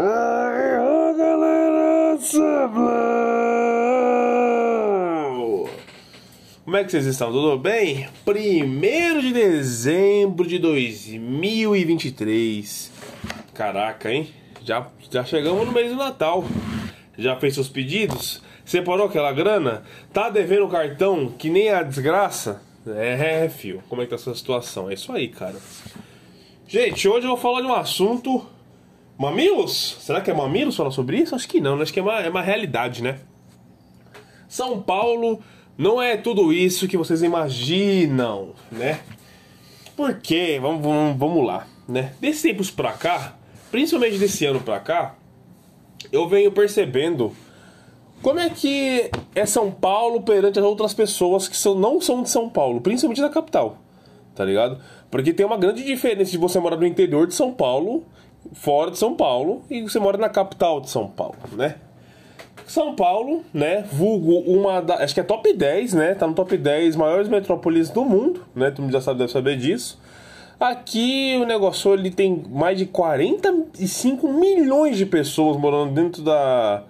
Aí, galera! Como é que vocês estão? Tudo bem? 1 de dezembro de 2023. Caraca, hein? Já, já chegamos no mês do Natal. Já fez seus pedidos? Separou aquela grana? Tá devendo o cartão que nem a desgraça? É, fio. Como é que tá essa situação? É isso aí, cara. Gente, hoje eu vou falar de um assunto Mamilos? Será que é mamilos falar sobre isso? Acho que não, né? acho que é uma, é uma realidade, né? São Paulo não é tudo isso que vocês imaginam, né? Por quê? Vamos, vamos, vamos lá, né? Desses tempos pra cá, principalmente desse ano pra cá, eu venho percebendo como é que é São Paulo perante as outras pessoas que são, não são de São Paulo, principalmente da capital, tá ligado? Porque tem uma grande diferença de você morar no interior de São Paulo fora de São Paulo e você mora na capital de São Paulo, né? São Paulo, né? Vulgo uma da. Acho que é top 10, né? Tá no top 10 maiores metrópoles do mundo, né? Mundo já sabe, deve saber disso. Aqui o negócio ele tem mais de 45 milhões de pessoas morando dentro da,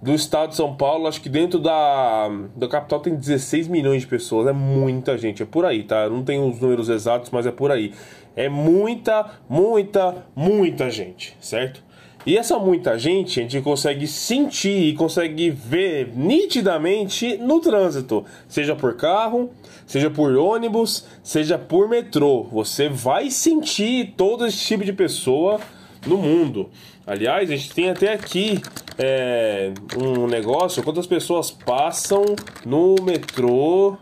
do estado de São Paulo. Acho que dentro da, da capital tem 16 milhões de pessoas. É muita gente, é por aí, tá? Eu não tenho os números exatos, mas é por aí. É muita, muita, muita gente, certo? E essa muita gente a gente consegue sentir e consegue ver nitidamente no trânsito, seja por carro, seja por ônibus, seja por metrô. Você vai sentir todo esse tipo de pessoa no mundo. Aliás, a gente tem até aqui é, um negócio: quantas pessoas passam no metrô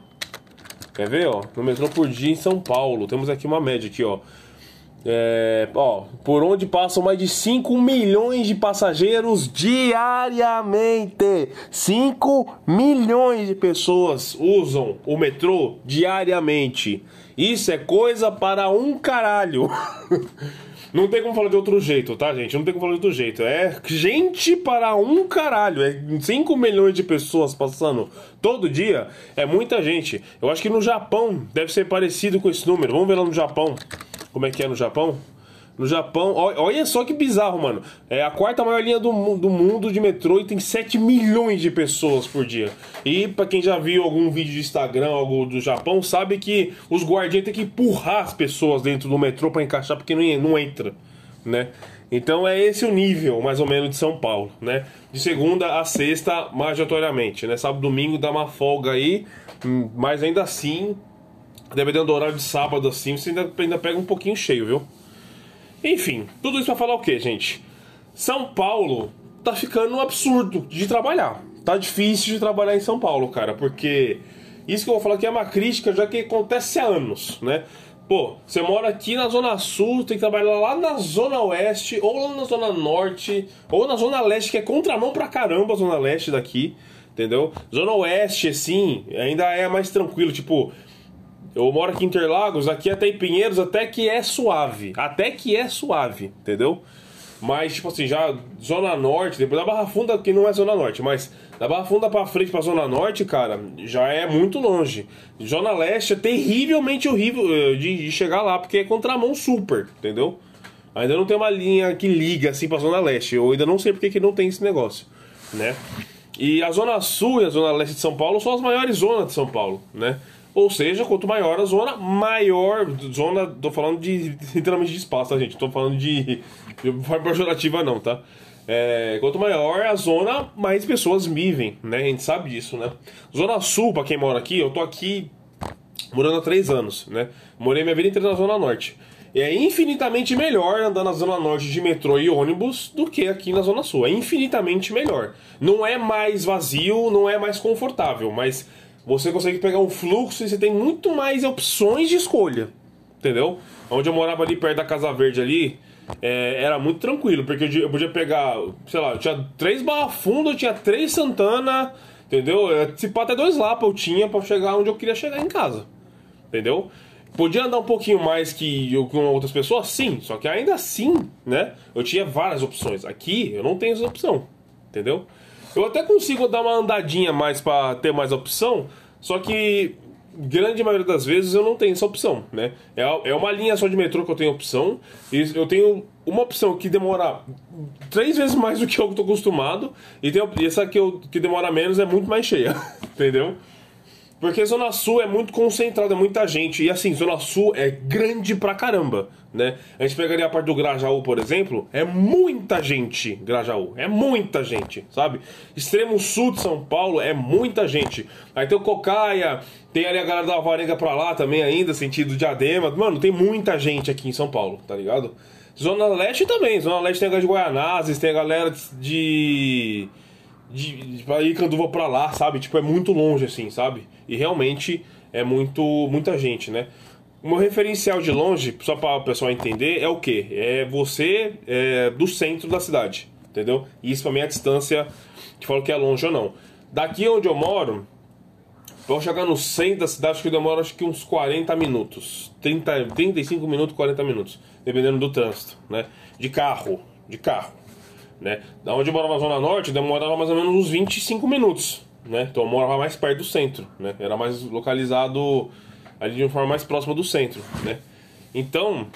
Quer ver, ó? No metrô por dia em São Paulo. Temos aqui uma média aqui, ó. É, ó, por onde passam mais de 5 milhões de passageiros diariamente. 5 milhões de pessoas usam o metrô diariamente. Isso é coisa para um caralho. Não tem como falar de outro jeito, tá, gente? Não tem como falar de outro jeito. É gente para um caralho. É 5 milhões de pessoas passando todo dia. É muita gente. Eu acho que no Japão deve ser parecido com esse número. Vamos ver lá no Japão. Como é que é no Japão? No Japão, olha só que bizarro, mano. É a quarta maior linha do, do mundo de metrô e tem 7 milhões de pessoas por dia. E para quem já viu algum vídeo de Instagram, algo do Japão, sabe que os guardiões têm que empurrar as pessoas dentro do metrô para encaixar porque não, não entra, né? Então é esse o nível, mais ou menos, de São Paulo, né? De segunda a sexta, majoratoriamente, né? Sábado domingo dá uma folga aí, hum, mas ainda assim, dependendo do horário de sábado assim, você ainda, ainda pega um pouquinho cheio, viu? Enfim, tudo isso pra falar o que, gente? São Paulo tá ficando um absurdo de trabalhar. Tá difícil de trabalhar em São Paulo, cara, porque isso que eu vou falar aqui é uma crítica já que acontece há anos, né? Pô, você mora aqui na Zona Sul, tem que trabalhar lá na Zona Oeste, ou lá na Zona Norte, ou na Zona Leste, que é contramão pra caramba a Zona Leste daqui, entendeu? Zona Oeste, assim, ainda é mais tranquilo, tipo, eu moro aqui em Interlagos, aqui até em Pinheiros, até que é suave. Até que é suave, entendeu? Mas, tipo assim, já Zona Norte, depois da Barra Funda, que não é Zona Norte, mas da Barra Funda pra frente pra Zona Norte, cara, já é muito longe. Zona Leste é terrivelmente horrível eh, de, chegar lá, porque é contramão super, entendeu? Ainda não tem uma linha que liga assim pra Zona Leste. Eu ainda não sei porque que não tem esse negócio, né? E a Zona Sul e a Zona Leste de São Paulo são as maiores zonas de São Paulo, né? Ou seja, quanto maior a zona, maior. Zona, tô falando de literalmente de espaço, tá, gente? Tô falando de. de forma pejorativa, não, tá? É, quanto maior a zona, mais pessoas vivem, né? A gente sabe disso, né? Zona Sul, pra quem mora aqui, eu tô aqui morando há três anos, né? Morei minha vida inteira na Zona Norte. E é infinitamente melhor andar na Zona Norte de metrô e ônibus do que aqui na Zona Sul. É infinitamente melhor. Não é mais vazio, não é mais confortável, mas você consegue pegar um fluxo e você tem muito mais opções de escolha. Entendeu? Onde eu morava ali perto da Casa Verde ali, é, era muito tranquilo, porque eu podia pegar, sei lá, eu tinha três Barra eu tinha três Santana, entendeu? Se pá, até dois Lapa eu tinha para chegar onde eu queria chegar em casa. Entendeu? Podia andar um pouquinho mais que eu, com outras pessoas? Sim, só que ainda assim, né? Eu tinha várias opções. Aqui eu não tenho essa opção, entendeu? Eu até consigo dar uma andadinha mais para ter mais opção, só que grande maioria das vezes eu não tenho essa opção, né? É, é uma linha só de metrô que eu tenho opção, e eu tenho uma opção que demora três vezes mais do que eu estou acostumado, e tem essa que, eu, que demora menos é muito mais cheia, entendeu? Porque Zona Sul é muito concentrada, é muita gente. E assim, Zona Sul é grande pra caramba, né? A gente pegaria a parte do Grajaú, por exemplo, é muita gente, Grajaú. É muita gente, sabe? Extremo sul de São Paulo é muita gente. Aí tem o Cocaia, tem ali a galera da Alvarenga pra lá também ainda, sentido Diadema. Mano, tem muita gente aqui em São Paulo, tá ligado? Zona Leste também. Zona Leste tem a galera de Guaianazes, tem a galera de de, de ir Canduva pra lá, sabe? Tipo, é muito longe, assim, sabe? E realmente é muito muita gente, né? O meu referencial de longe, só para o pessoal entender, é o que? É você é, do centro da cidade, entendeu? E isso pra mim é a distância que falo que é longe ou não. Daqui onde eu moro, eu chegar no centro da cidade, acho que demora acho que uns 40 minutos. 30, 35 minutos, 40 minutos, dependendo do trânsito, né? De carro, de carro né? Da onde eu morava na Zona Norte, demorava mais ou menos uns 25 minutos, né? Então eu morava mais perto do centro, né? Era mais localizado ali de uma forma mais próxima do centro, né? Então,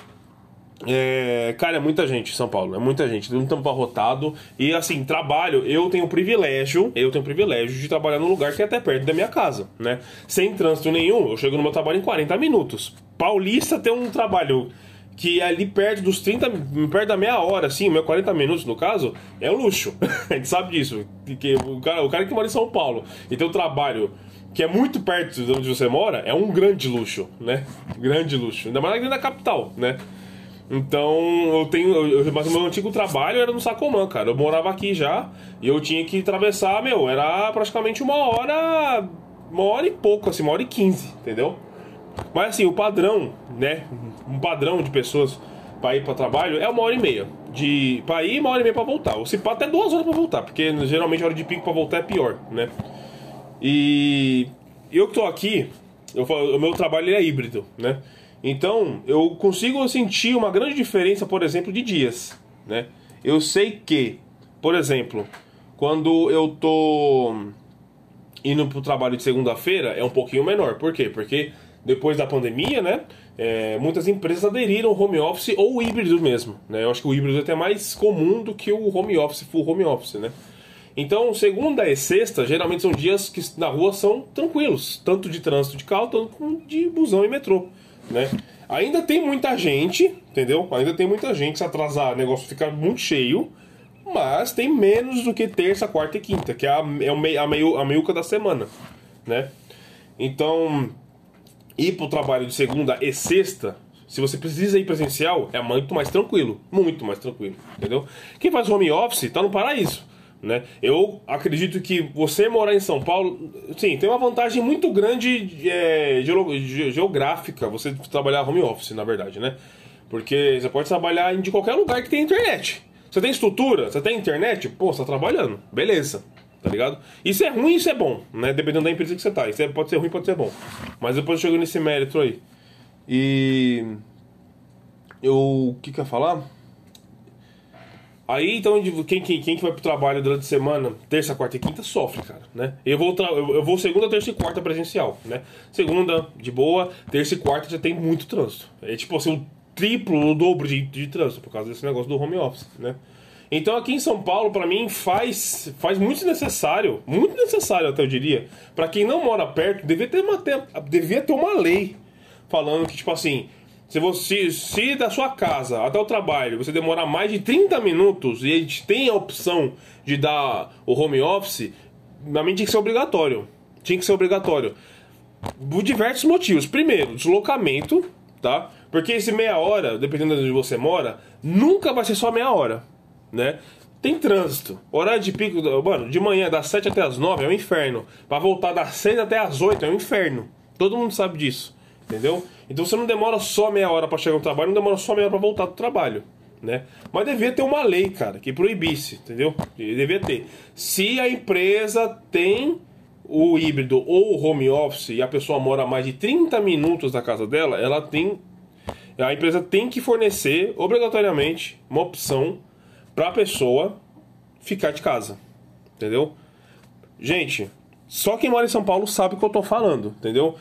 é, cara, é muita gente em São Paulo, é muita gente, muito tempo arrotado. E assim, trabalho, eu tenho o privilégio, eu tenho o privilégio de trabalhar num lugar que é até perto da minha casa, né? Sem trânsito nenhum, eu chego no meu trabalho em 40 minutos. Paulista tem um trabalho que ali perto dos 30, perto da meia hora, assim, meia 40 minutos no caso, é um luxo. a gente sabe disso. Que o, cara, o cara que mora em São Paulo e tem um trabalho que é muito perto de onde você mora, é um grande luxo, né? Grande luxo. Ainda mais na capital, né? Então, eu tenho. Eu, mas o meu antigo trabalho era no Sacomã, cara. Eu morava aqui já e eu tinha que atravessar, meu, era praticamente uma hora. Uma hora e pouco, assim, uma hora e quinze, entendeu? Mas assim, o padrão, né? Um padrão de pessoas para ir para trabalho é uma hora e meia. De para ir, uma hora e meia para voltar. Ou se pá, até duas horas para voltar, porque geralmente a hora de pico para voltar é pior, né? E eu que tô aqui, eu, o meu trabalho é híbrido, né? Então eu consigo sentir uma grande diferença, por exemplo, de dias, né? Eu sei que, por exemplo, quando eu tô indo pro trabalho de segunda-feira é um pouquinho menor. Por quê? Porque depois da pandemia, né? É, muitas empresas aderiram ao home office ou híbrido mesmo, né? Eu acho que o híbrido é até mais comum do que o home office, full home office, né? Então, segunda e sexta, geralmente são dias que na rua são tranquilos, tanto de trânsito de carro, tanto de busão e metrô, né? Ainda tem muita gente, entendeu? Ainda tem muita gente, se atrasar, o negócio fica muito cheio, mas tem menos do que terça, quarta e quinta, que é a, é a, meio, a meiuca da semana, né? Então, ir para o trabalho de segunda e sexta, se você precisa ir presencial, é muito mais tranquilo. Muito mais tranquilo, entendeu? Quem faz home office está no paraíso. Né? Eu acredito que você morar em São Paulo, sim, tem uma vantagem muito grande é, geográfica você trabalhar home office, na verdade, né? Porque você pode trabalhar de qualquer lugar que tem internet. Você tem estrutura, você tem internet, pô, você tá trabalhando, beleza tá ligado? Isso é ruim, isso é bom, né? Dependendo da empresa que você tá. Isso é, pode ser ruim, pode ser bom. Mas depois eu chego nesse mérito aí. E. Eu. O que que eu ia falar? Aí, então, quem, quem, quem que vai pro trabalho durante a semana, terça, quarta e quinta, sofre, cara, né? Eu vou, eu vou segunda, terça e quarta presencial, né? Segunda, de boa, terça e quarta já tem muito trânsito. É tipo assim, o triplo, o dobro de, de trânsito, por causa desse negócio do home office, né? Então aqui em São Paulo, para mim, faz, faz muito necessário, muito necessário até eu diria, para quem não mora perto, devia ter, uma, devia ter uma lei falando que, tipo assim, se você se da sua casa até o trabalho você demorar mais de 30 minutos e a gente tem a opção de dar o home office, na mim tinha que ser obrigatório. Tinha que ser obrigatório. Por diversos motivos. Primeiro, deslocamento, tá? Porque esse meia hora, dependendo de onde você mora, nunca vai ser só meia hora né? Tem trânsito. Horário de pico, mano, de manhã das 7 até as 9 é um inferno. Para voltar das 6 até as 8 é um inferno. Todo mundo sabe disso, entendeu? Então você não demora só meia hora para chegar no trabalho, não demora só meia hora para voltar do trabalho, né? Mas devia ter uma lei, cara, que proibisse, entendeu? Devia ter. Se a empresa tem o híbrido ou o home office e a pessoa mora mais de 30 minutos da casa dela, ela tem a empresa tem que fornecer obrigatoriamente uma opção para a pessoa ficar de casa. Entendeu? Gente, só quem mora em São Paulo sabe o que eu tô falando, entendeu?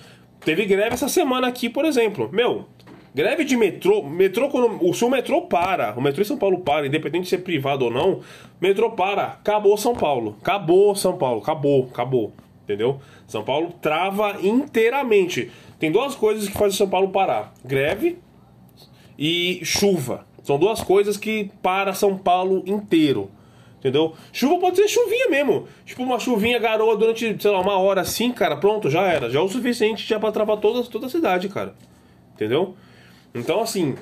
Teve greve essa semana aqui, por exemplo. Meu, greve de metrô. Metrô, quando. O seu metrô para. O metrô em São Paulo para, independente de ser privado ou não. Metrô para. Acabou São Paulo. Acabou São Paulo. Acabou, acabou. Entendeu? São Paulo trava inteiramente. Tem duas coisas que fazem São Paulo parar: greve e chuva. São duas coisas que para São Paulo inteiro. Entendeu? Chuva pode ser chuvinha mesmo. Tipo uma chuvinha garoa durante, sei lá, uma hora assim, cara, pronto, já era. Já é o suficiente já pra travar toda, toda a cidade, cara. Entendeu? Então, assim.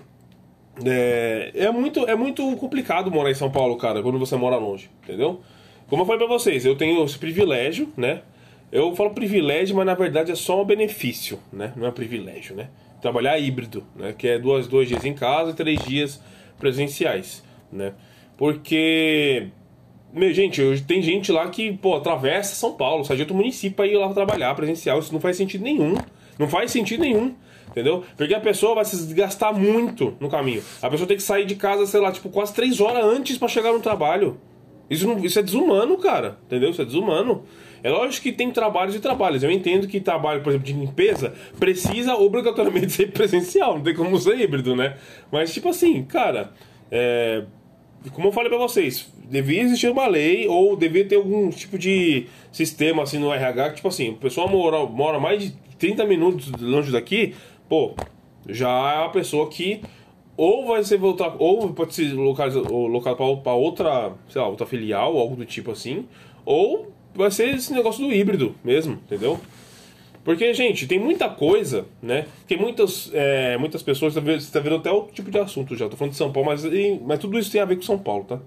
É, é, muito, é muito complicado morar em São Paulo, cara, quando você mora longe, entendeu? Como eu falei pra vocês, eu tenho esse privilégio, né? Eu falo privilégio, mas na verdade é só um benefício, né? Não é privilégio, né? Trabalhar híbrido, né? Que é duas, dois dias em casa e três dias presenciais, né? Porque meu, gente, tem gente lá que, pô, atravessa São Paulo, sai de outro município pra ir lá trabalhar presencial. Isso não faz sentido nenhum. Não faz sentido nenhum. Entendeu? Porque a pessoa vai se desgastar muito no caminho. A pessoa tem que sair de casa, sei lá, tipo, quase três horas antes para chegar no trabalho. Isso, isso é desumano, cara. Entendeu? Isso é desumano. É lógico que tem trabalhos e trabalhos. Eu entendo que trabalho, por exemplo, de limpeza precisa obrigatoriamente ser presencial. Não tem como ser híbrido, né? Mas, tipo assim, cara, é, como eu falei para vocês, devia existir uma lei ou devia ter algum tipo de sistema assim no RH que, tipo assim, o pessoal mora, mora mais de 30 minutos longe daqui, pô, já é uma pessoa que ou vai ser voltar, ou pode ser localizado, localizado para outra, sei lá, outra filial, algo do tipo assim, ou vai ser esse negócio do híbrido mesmo, entendeu? Porque, gente, tem muita coisa, né? Tem muitas, é, muitas pessoas, você está vendo até outro tipo de assunto já. Tô falando de São Paulo, mas, mas tudo isso tem a ver com São Paulo, tá?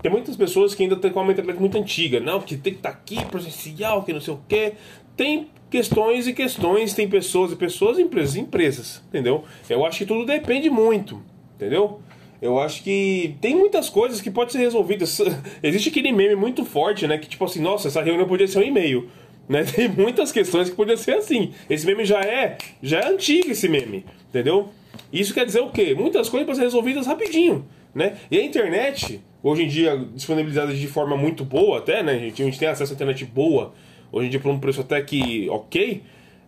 Tem muitas pessoas que ainda têm uma mentalidade muito antiga. Não, que tem que estar tá aqui, presencial, que não sei o quê. Tem questões e questões, tem pessoas e pessoas, empresas e empresas, entendeu? Eu acho que tudo depende muito, entendeu? Eu acho que tem muitas coisas que podem ser resolvidas. Existe aquele meme muito forte, né? Que tipo assim, nossa, essa reunião podia ser um e-mail. Né? Tem muitas questões que podiam ser assim. Esse meme já é, já é antigo esse meme, entendeu? Isso quer dizer o quê? Muitas coisas podem ser resolvidas rapidinho, né? E a internet, hoje em dia disponibilizada de forma muito boa até, né? A gente, a gente tem acesso à internet boa, hoje em dia por um preço até que ok.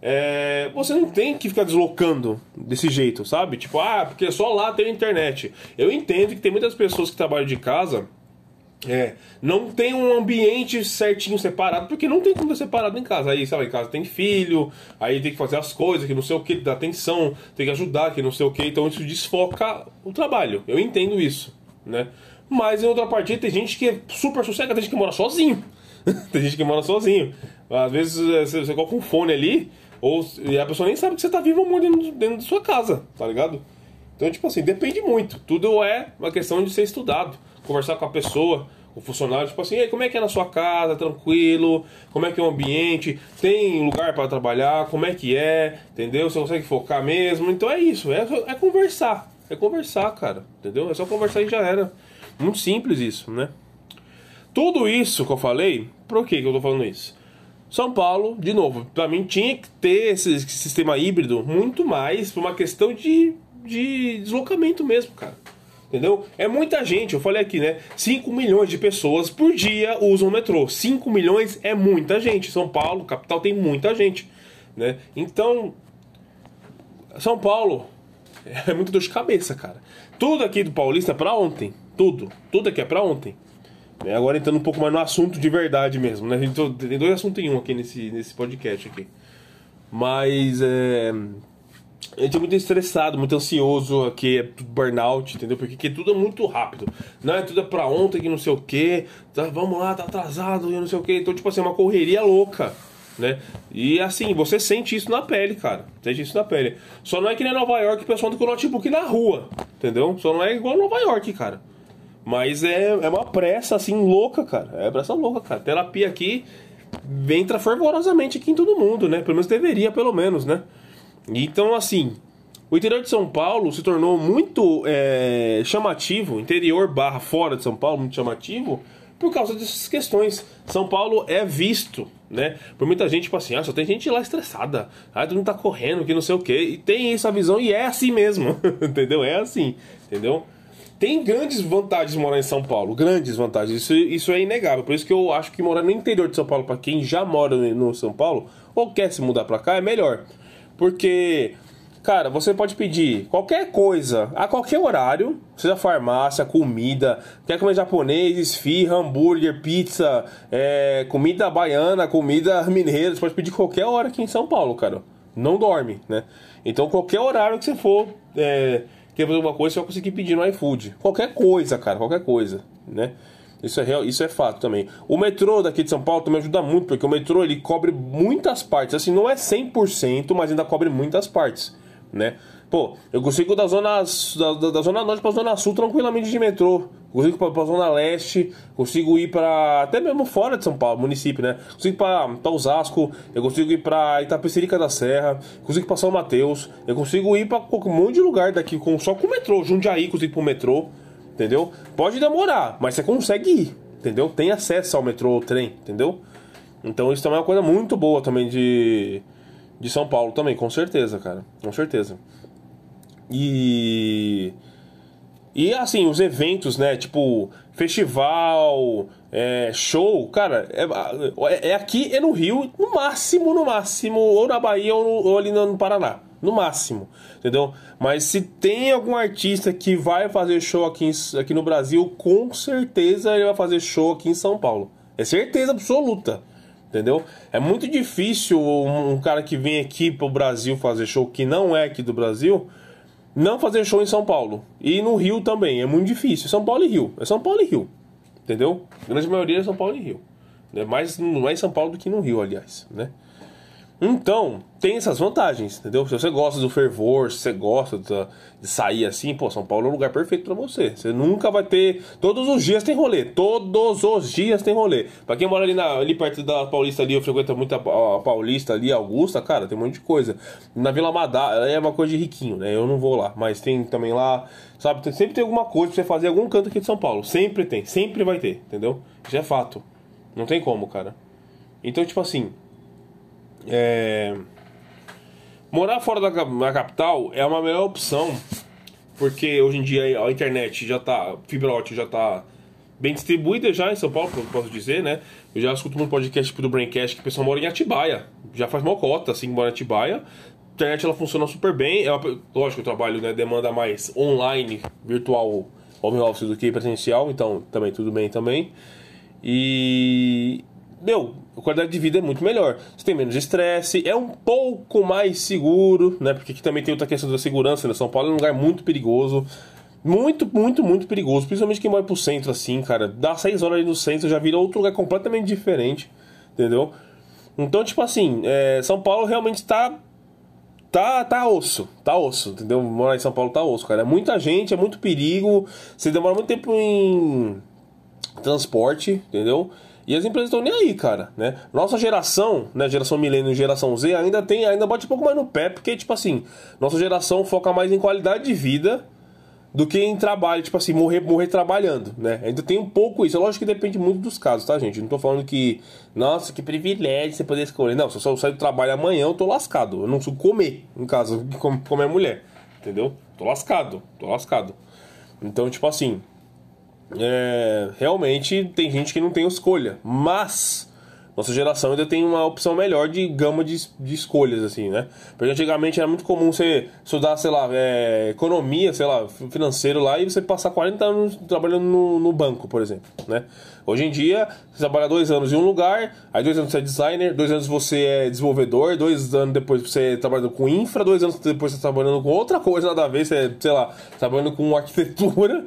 É, você não tem que ficar deslocando desse jeito, sabe? Tipo, ah, porque só lá tem internet. Eu entendo que tem muitas pessoas que trabalham de casa é, não tem um ambiente certinho separado, porque não tem como separado em casa. Aí, lá, em casa tem filho, aí tem que fazer as coisas, que não sei o que, dar atenção, tem que ajudar, que não sei o que, então isso desfoca o trabalho. Eu entendo isso, né? Mas em outra partida tem gente que é super sossegada, tem gente que mora sozinho. tem gente que mora sozinho. Às vezes é, você, coloca um fone ali, ou, e a pessoa nem sabe que você tá vivo ou morto dentro, dentro da sua casa, tá ligado? Então, tipo assim, depende muito. Tudo é uma questão de ser estudado conversar com a pessoa, o funcionário, tipo assim, como é que é na sua casa, tranquilo, como é que é o ambiente, tem lugar para trabalhar, como é que é, entendeu? Você consegue focar mesmo, então é isso, é, é conversar, é conversar, cara, entendeu? É só conversar e já era. Muito simples isso, né? Tudo isso que eu falei, por que, que eu tô falando isso? São Paulo, de novo, para mim tinha que ter esse sistema híbrido muito mais por uma questão de, de deslocamento mesmo, cara. Entendeu? É muita gente, eu falei aqui, né? 5 milhões de pessoas por dia usam o metrô. 5 milhões é muita gente. São Paulo, capital, tem muita gente. Né? Então, São Paulo é muito dor de cabeça, cara. Tudo aqui do Paulista é pra ontem. Tudo. Tudo aqui é pra ontem. É, agora entrando um pouco mais no assunto de verdade mesmo, né? Tem dois assuntos em um aqui nesse, nesse podcast aqui. Mas é gente é muito estressado, muito ansioso, aqui é burnout, entendeu? Porque aqui tudo é muito rápido. Não é tudo é pra ontem, que não sei o que. Tá, vamos lá, tá atrasado, e não sei o que. Então, tipo assim, é uma correria louca, né? E assim, você sente isso na pele, cara. Sente isso na pele. Só não é que nem Nova York, o pessoal anda com o notebook na rua, entendeu? Só não é igual Nova York, cara. Mas é, é uma pressa, assim, louca, cara. É pressa louca, cara. Terapia aqui entra fervorosamente aqui em todo mundo, né? Pelo menos deveria, pelo menos, né? Então, assim, o interior de São Paulo se tornou muito é, chamativo, interior barra fora de São Paulo, muito chamativo, por causa dessas questões. São Paulo é visto, né? Por muita gente, tipo assim, ah, só tem gente lá estressada, ah, todo mundo tá correndo, que não sei o quê. E tem essa visão e é assim mesmo, entendeu? É assim, entendeu? Tem grandes vantagens morar em São Paulo, grandes vantagens, isso, isso é inegável. Por isso que eu acho que morar no interior de São Paulo, para quem já mora no São Paulo, ou quer se mudar para cá, é melhor. Porque, cara, você pode pedir qualquer coisa, a qualquer horário, seja farmácia, comida, quer comer japonês, esfirra, hambúrguer, pizza, é, comida baiana, comida mineira, você pode pedir qualquer hora aqui em São Paulo, cara. Não dorme, né? Então, qualquer horário que você for é, quer fazer alguma coisa, você vai conseguir pedir no iFood. Qualquer coisa, cara, qualquer coisa, né? Isso é, real, isso é fato também. O metrô daqui de São Paulo também ajuda muito, porque o metrô ele cobre muitas partes. Assim, não é 100%, mas ainda cobre muitas partes, né? Pô, eu consigo da zona, da, da zona norte pra zona sul tranquilamente de metrô. Consigo pra, pra zona leste, consigo ir para até mesmo fora de São Paulo, município, né? Consigo ir pra, Osasco, eu consigo ir pra Itapecerica da Serra, consigo pra São Mateus, eu consigo ir pra um monte de lugar daqui com, só com o metrô. Jundiaí consigo ir pro metrô, entendeu? Pode demorar, mas você consegue ir, entendeu? Tem acesso ao metrô ou trem, entendeu? Então isso também é uma coisa muito boa também de, de São Paulo também, com certeza, cara. Com certeza. E. E assim, os eventos, né? Tipo, festival, é, show, cara, é, é, aqui, é no Rio, no máximo, no máximo, ou na Bahia ou, no, ou ali no Paraná. No máximo, entendeu? Mas se tem algum artista que vai fazer show aqui, em, aqui no Brasil, com certeza ele vai fazer show aqui em São Paulo. É certeza absoluta entendeu? É muito difícil um, um, cara que vem aqui pro Brasil fazer show que não é aqui do Brasil não fazer show em São Paulo. E no Rio também, é muito difícil. São Paulo e Rio. É São Paulo e Rio. Entendeu? A grande maioria é São Paulo e Rio. É mais, mais São Paulo do que no Rio, aliás, né? Então, tem essas vantagens, entendeu? Se você gosta do fervor, se você gosta de sair assim, pô, São Paulo é um lugar perfeito para você. Você nunca vai ter. Todos os dias tem rolê. Todos os dias tem rolê. Pra quem mora ali, na, ali perto da Paulista ali, eu frequento muito a, Paulista ali, Augusta, cara, tem um monte de coisa. Na Vila Madá, é uma coisa de riquinho, né? Eu não vou lá. Mas tem também lá, sabe? Tem, sempre tem alguma coisa pra você fazer algum canto aqui de São Paulo. Sempre tem, sempre vai ter, entendeu? Isso é fato. Não tem como, cara. Então, tipo assim, é... Morar fora da, da capital é uma melhor opção, porque hoje em dia a internet já tá, fibra ótica já tá bem distribuída já em São Paulo, posso dizer, né? Eu já escuto um podcast tipo do Braincast que o pessoal mora em Atibaia, já faz uma cota, assim, mora em Atibaia. A internet ela funciona super bem, é uma, lógico, o trabalho né, demanda mais online, virtual, home office do que presencial, então também tudo bem também. E meu, a qualidade de vida é muito melhor. Você tem menos estresse, é um pouco mais seguro, né? Porque aqui também tem outra questão da segurança, né? São Paulo é um lugar muito perigoso. Muito, muito, muito perigoso. Principalmente quem mora pro centro, assim, cara. Dá seis horas ali no centro, já vira outro lugar completamente diferente. Entendeu? Então, tipo assim, é, São Paulo realmente tá. Tá, tá osso, tá osso, entendeu? Morar em São Paulo tá osso, cara. É muita gente, é muito perigo. Você demora muito tempo em transporte, entendeu? E as empresas estão nem aí, cara, né? Nossa geração, né, geração milênio geração Z, ainda tem, ainda bate um pouco mais no pé, porque, tipo assim, nossa geração foca mais em qualidade de vida do que em trabalho, tipo assim, morrer, morrer trabalhando, né? Ainda tem um pouco isso. É lógico que depende muito dos casos, tá, gente? não tô falando que, nossa, que privilégio você poder escolher. Não, se eu só sair do trabalho amanhã, eu tô lascado. Eu não consigo comer, em casa, como é mulher, entendeu? Tô lascado, tô lascado. Então, tipo assim, é, realmente tem gente que não tem escolha, mas nossa geração ainda tem uma opção melhor de gama de, de escolhas, assim, né? Porque antigamente era muito comum você estudar, sei lá, é, economia, sei lá, financeiro lá e você passar 40 anos trabalhando no, no, banco, por exemplo, né? Hoje em dia, você trabalha dois anos em um lugar, aí dois anos você é designer, dois anos você é desenvolvedor, dois anos depois você trabalhando com infra, dois anos depois você trabalhando com outra coisa, nada a ver, você, sei lá, trabalhando com arquitetura,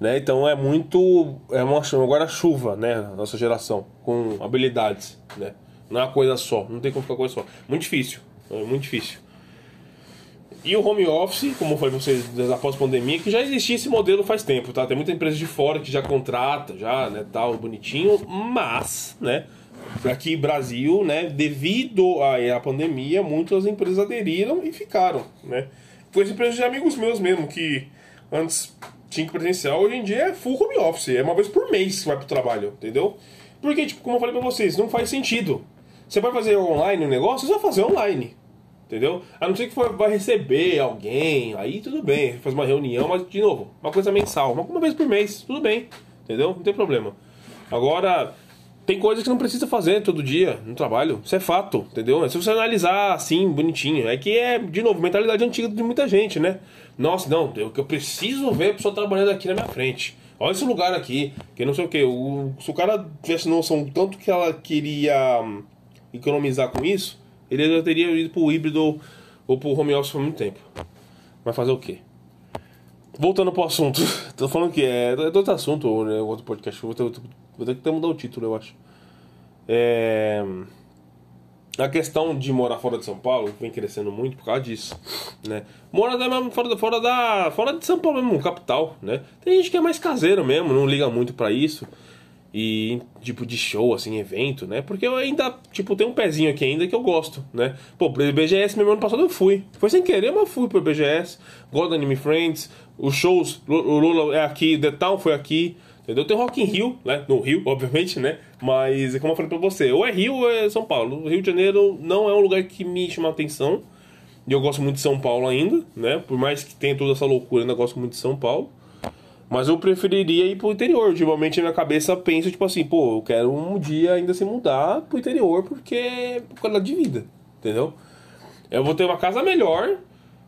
né? Então é muito. É uma, uma guarda-chuva, né? Nossa geração, com habilidades. Né? Não é uma coisa só, não tem como ficar coisa só. Muito difícil. É muito difícil. E o home office, como eu falei pra vocês após a pandemia, que já existia esse modelo faz tempo, tá? Tem muita empresa de fora que já contrata, já, né, tal, bonitinho, mas, né, aqui Brasil, né, devido à pandemia, muitas empresas aderiram e ficaram, né? Foi empresas de amigos meus mesmo, que antes tinha que presencial, hoje em dia é full home office. É uma vez por mês que vai pro trabalho, entendeu? Porque, tipo, como eu falei pra vocês, não faz sentido. Você vai fazer online o um negócio, você vai fazer online. Entendeu? A não ser que for, vai receber alguém, aí tudo bem, faz uma reunião, mas de novo, uma coisa mensal, uma, vez por mês, tudo bem, entendeu? Não tem problema. Agora, Tem coisas que não precisa fazer todo dia no trabalho. Isso é fato, entendeu? É se você analisar assim, bonitinho. É que é, de novo, mentalidade antiga de muita gente, né? Nossa, não, eu, eu preciso ver a pessoa trabalhando aqui na minha frente. Olha esse lugar aqui, que não sei o que. O, se o cara tivesse noção tanto que ela queria hum, economizar com isso, ele já teria ido pro híbrido ou pro home office por muito tempo. Vai fazer o quê? Voltando pro assunto, tô falando que é, é outro assunto, né, outro podcast, vou ter, vou ter que mudar o título, eu acho. É, a questão de morar fora de São Paulo vem crescendo muito por causa disso, né? Mora da, fora, fora, da, fora de São Paulo mesmo, capital, né? Tem gente que é mais caseiro mesmo, não liga muito para isso. E tipo de show, assim, evento, né? Porque eu ainda, tipo, tenho um pezinho aqui ainda que eu gosto, né? Pô, pro BGS mesmo ano passado eu fui. Foi sem querer, mas fui pro BGS. God Anime Friends, os shows, o Lula é aqui, The Town foi aqui. Entendeu? Tem Rock in Rio, né? No Rio, obviamente, né? Mas, como eu falei pra você, ou é Rio ou é São Paulo. O Rio de Janeiro não é um lugar que me chama atenção. E eu gosto muito de São Paulo ainda, né? Por mais que tenha toda essa loucura, ainda gosto muito de São Paulo. Mas eu preferiria ir pro interior. Ultimamente na minha cabeça penso, tipo assim, pô, eu quero um dia ainda se mudar pro interior porque é por qualidade de vida, entendeu? Eu vou ter uma casa melhor,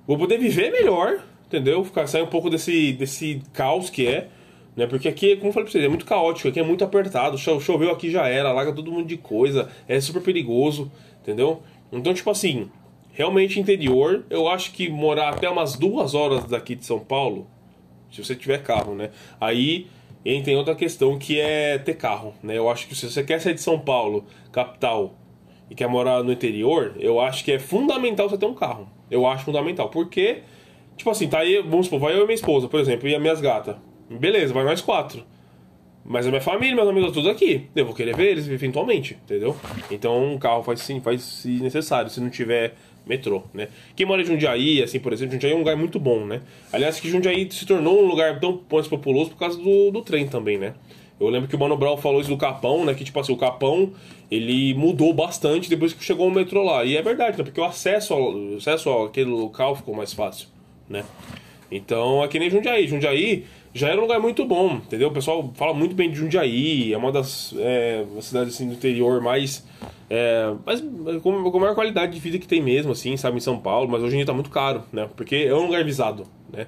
vou poder viver melhor, entendeu? Ficar, sair um pouco desse, desse caos que é. Né? Porque aqui, como eu falei pra vocês, é muito caótico, aqui é muito apertado. Choveu aqui já era, larga todo mundo de coisa, é super perigoso, entendeu? Então, tipo assim, realmente interior, eu acho que morar até umas duas horas daqui de São Paulo, se você tiver carro, né? Aí tem outra questão que é ter carro, né? Eu acho que se você quer sair de São Paulo, capital, e quer morar no interior, eu acho que é fundamental você ter um carro. Eu acho fundamental, porque, tipo assim, tá aí, vamos supor, vai eu e minha esposa, por exemplo, e as minhas gatas. Beleza, vai nós quatro. Mas a minha família, meus amigos, todos aqui. Eu vou querer ver eles eventualmente, entendeu? Então um carro faz sim, faz se necessário, se não tiver metrô, né? Quem mora em Jundiaí, assim, por exemplo, Jundiaí é um lugar muito bom, né? Aliás, que Jundiaí se tornou um lugar tão mais populoso por causa do, do trem também, né? Eu lembro que o Mano Brown falou isso do Capão, né? Que tipo assim, o Capão ele mudou bastante depois que chegou o metrô lá. E é verdade, né? Porque o acesso ao, o acesso àquele local ficou mais fácil, né? Então é nem Jundiaí. Jundiaí já era um lugar muito bom, entendeu? O pessoal fala muito bem de Jundiaí, é uma das é, cidades assim, do interior mais, é, mais com, com a maior qualidade de vida que tem mesmo, assim, sabe, em São Paulo, mas hoje em dia tá muito caro, né? Porque é um lugar visado, né?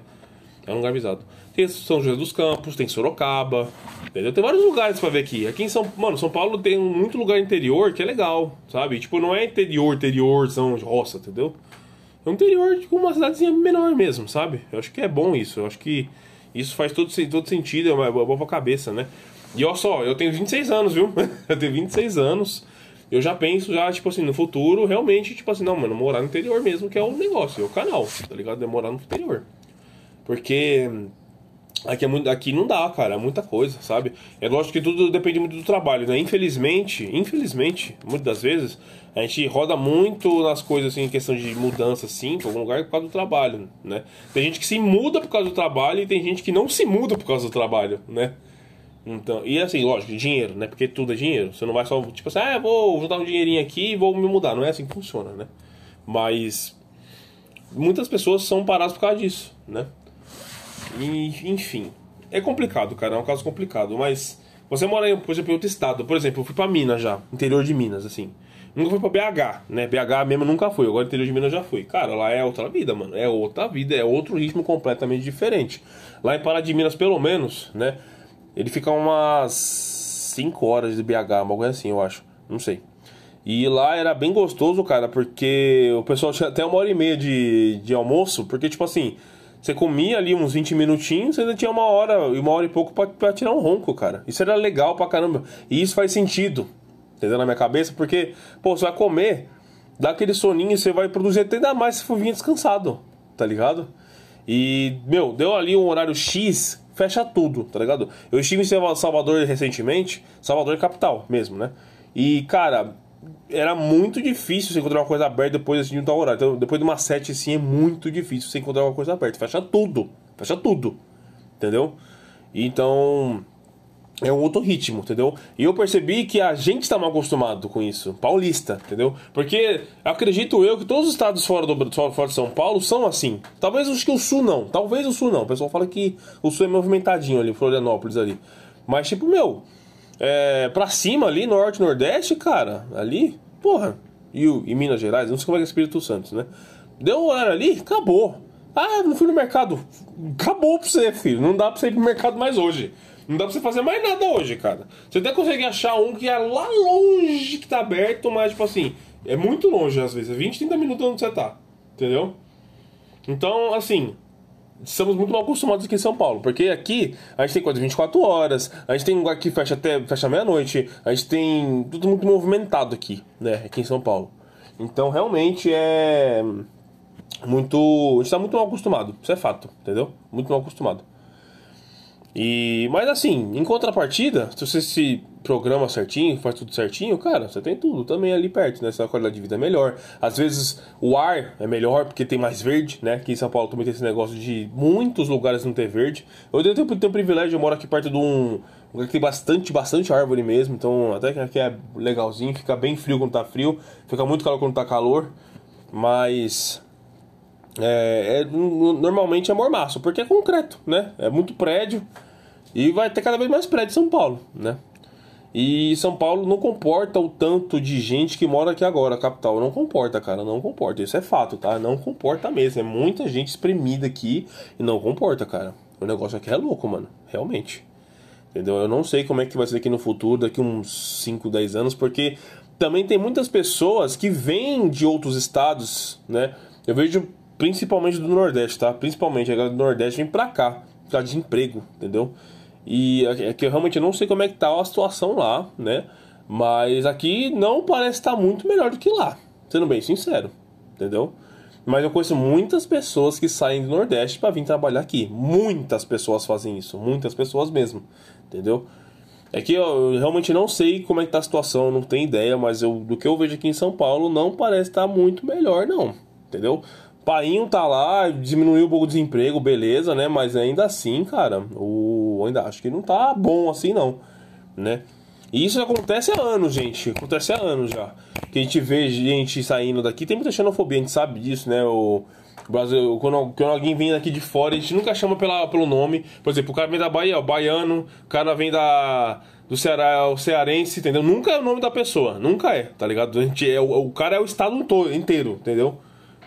É um lugar visado. Tem São José dos Campos, tem Sorocaba, entendeu? Tem vários lugares para ver aqui. Aqui em São, mano, São Paulo tem muito lugar interior que é legal, sabe? Tipo, não é interior, interior, são roça, entendeu? É um interior de uma cidadezinha menor mesmo, sabe? Eu acho que é bom isso. Eu acho que isso faz todo, todo sentido, é uma boa cabeça, né? E olha só, eu tenho 26 anos, viu? eu tenho 26 anos. Eu já penso, já, tipo assim, no futuro, realmente, tipo assim, não, mano, morar no interior mesmo, que é o negócio, é o canal, tá ligado? Demorar no interior. Porque aqui, é muito, aqui não dá, cara, é muita coisa, sabe? É lógico que tudo depende muito do trabalho, né? Infelizmente, infelizmente, muitas das vezes, a gente roda muito nas coisas assim, em questão de mudança, assim, para algum lugar por causa do trabalho, né? Tem gente que se muda por causa do trabalho e tem gente que não se muda por causa do trabalho, né? Então, e assim, lógico, dinheiro, né? Porque tudo é dinheiro. Você não vai só, tipo assim, ah, vou juntar um dinheirinho aqui e vou me mudar. Não é assim que funciona, né? Mas muitas pessoas são paradas por causa disso, né? E, enfim, é complicado, cara, é um caso complicado, mas você mora, em, por exemplo, em outro estado. Por exemplo, eu fui pra Minas já, interior de Minas, assim. Nunca fui pra BH, né? BH mesmo nunca fui. Agora interior de Minas já fui. Cara, lá é outra vida, mano. É outra vida, é outro ritmo completamente diferente. Lá em Pará de Minas, pelo menos, né? Ele fica umas 5 horas de BH, uma coisa assim, eu acho. Não sei. E lá era bem gostoso, cara, porque o pessoal tinha até uma hora e meia de, de almoço, porque, tipo assim, você comia ali uns 20 minutinhos, você ainda tinha uma hora e uma hora e pouco pra tirar um ronco, cara. Isso era legal pra caramba. E isso faz sentido, entendeu? Na minha cabeça, porque, pô, você vai comer, dá aquele soninho, você vai produzir até ainda mais se for vir descansado, tá ligado? E, meu, deu ali um horário X, fecha tudo, tá ligado? Eu estive em Salvador recentemente, Salvador é capital mesmo, né? E, cara, era muito difícil você encontrar uma coisa aberta depois assim, de um tal horário. Então, depois de uma 7 assim, é muito difícil você encontrar uma coisa aberta. Fecha tudo. Fecha tudo. Entendeu? Então, é um outro ritmo, entendeu? E eu percebi que a gente está mal acostumado com isso, paulista, entendeu? Porque acredito eu que todos os estados fora, do, fora de São Paulo são assim. Talvez acho que o sul não, talvez o sul não. O pessoal fala que o sul é movimentadinho ali, Florianópolis ali. Mas tipo, meu, é, pra cima ali, norte, nordeste, cara, ali, porra, e, e Minas Gerais, não sei como é que é Espírito Santo, né? Deu um horário ali, acabou. Ah, não fui no mercado. Acabou pra você, filho. Não dá pra você ir pro mercado mais hoje. Não dá pra você fazer mais nada hoje, cara. Você até consegue achar um que é lá longe que tá aberto, mas, tipo assim, é muito longe às vezes. É 20, 30 minutos onde você tá. Entendeu? Então, assim, estamos muito mal acostumados aqui em São Paulo, porque aqui a gente tem quase 24 horas, a gente tem lugar que fecha até fecha meia-noite, a gente tem tudo muito movimentado aqui, né, aqui em São Paulo. Então, realmente é muito, a gente está muito mal acostumado, isso é fato, entendeu? Muito mal acostumado. E, mas assim, em contrapartida, se você se programa certinho, faz tudo certinho, cara, você tem tudo também ali perto, né? Sua qualidade de vida é melhor. Às vezes o ar é melhor porque tem mais verde, né? Aqui em São Paulo também tem esse negócio de muitos lugares não ter verde. Eu tenho, tenho, tenho o privilégio, eu moro aqui perto de um lugar que tem bastante, bastante árvore mesmo, então até que aqui é legalzinho, fica bem frio quando tá frio, fica muito calor quando tá calor, mas é, é, normalmente é mormaço, porque é concreto, né? É muito prédio e vai ter cada vez mais prédio em São Paulo, né? E São Paulo não comporta o tanto de gente que mora aqui agora, a capital. Não comporta, cara, não comporta. Isso é fato, tá? Não comporta mesmo. É muita gente espremida aqui e não comporta, cara. O negócio aqui é louco, mano. Realmente. Entendeu? Eu não sei como é que vai ser aqui no futuro, daqui uns 5, 10 anos, porque também tem muitas pessoas que vêm de outros estados, né? Eu vejo principalmente do Nordeste, tá? Principalmente a galera do Nordeste vem pra cá, por causa de emprego, entendeu? E é que eu realmente não sei como é que tá a situação lá, né? Mas aqui não parece estar muito melhor do que lá, sendo bem sincero, entendeu? Mas eu conheço muitas pessoas que saem do Nordeste para vir trabalhar aqui. Muitas pessoas fazem isso, muitas pessoas mesmo, entendeu? É que eu realmente não sei como é que tá a situação, não tenho ideia, mas eu, do que eu vejo aqui em São Paulo não parece estar muito melhor não, entendeu? Painho tá lá, diminuiu um pouco o desemprego, beleza, né? Mas ainda assim, cara, o ainda acho que não tá bom assim não, né? E isso acontece há anos, gente. Acontece há anos já. Que a gente vê gente saindo daqui. Tem muita xenofobia, a gente sabe disso, né? O Brasil, quando, quando alguém vem daqui de fora, a gente nunca chama pela, pelo nome. Por exemplo, o cara vem da Bahia, o baiano. O cara vem da do Ceará, o cearense, entendeu? Nunca é o nome da pessoa. Nunca é, tá ligado? A gente é, o, o cara é o estado inteiro, entendeu?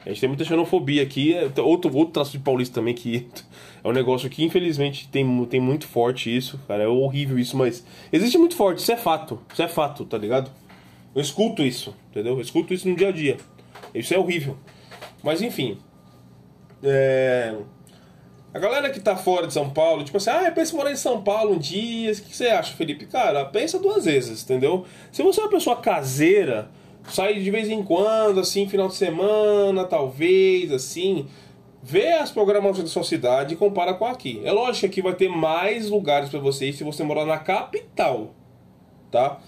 A gente tem muita xenofobia aqui. É, outro, outro traço de paulista também que é um negócio que infelizmente tem, tem muito forte isso, cara. É horrível isso, mas existe muito forte, isso é fato. Isso é fato, tá ligado? Eu escuto isso, entendeu? Eu escuto isso no dia a dia. Isso é horrível. Mas enfim. É... A galera que tá fora de São Paulo, tipo assim, ah, eu penso em morar em São Paulo um dia. O que você acha, Felipe? Cara, pensa duas vezes, entendeu? Se você é uma pessoa caseira sai de vez em quando, assim, final de semana, talvez, assim. Vê as programações da sua cidade e compara com aqui. É lógico que aqui vai ter mais lugares para você se você morar na capital, tá?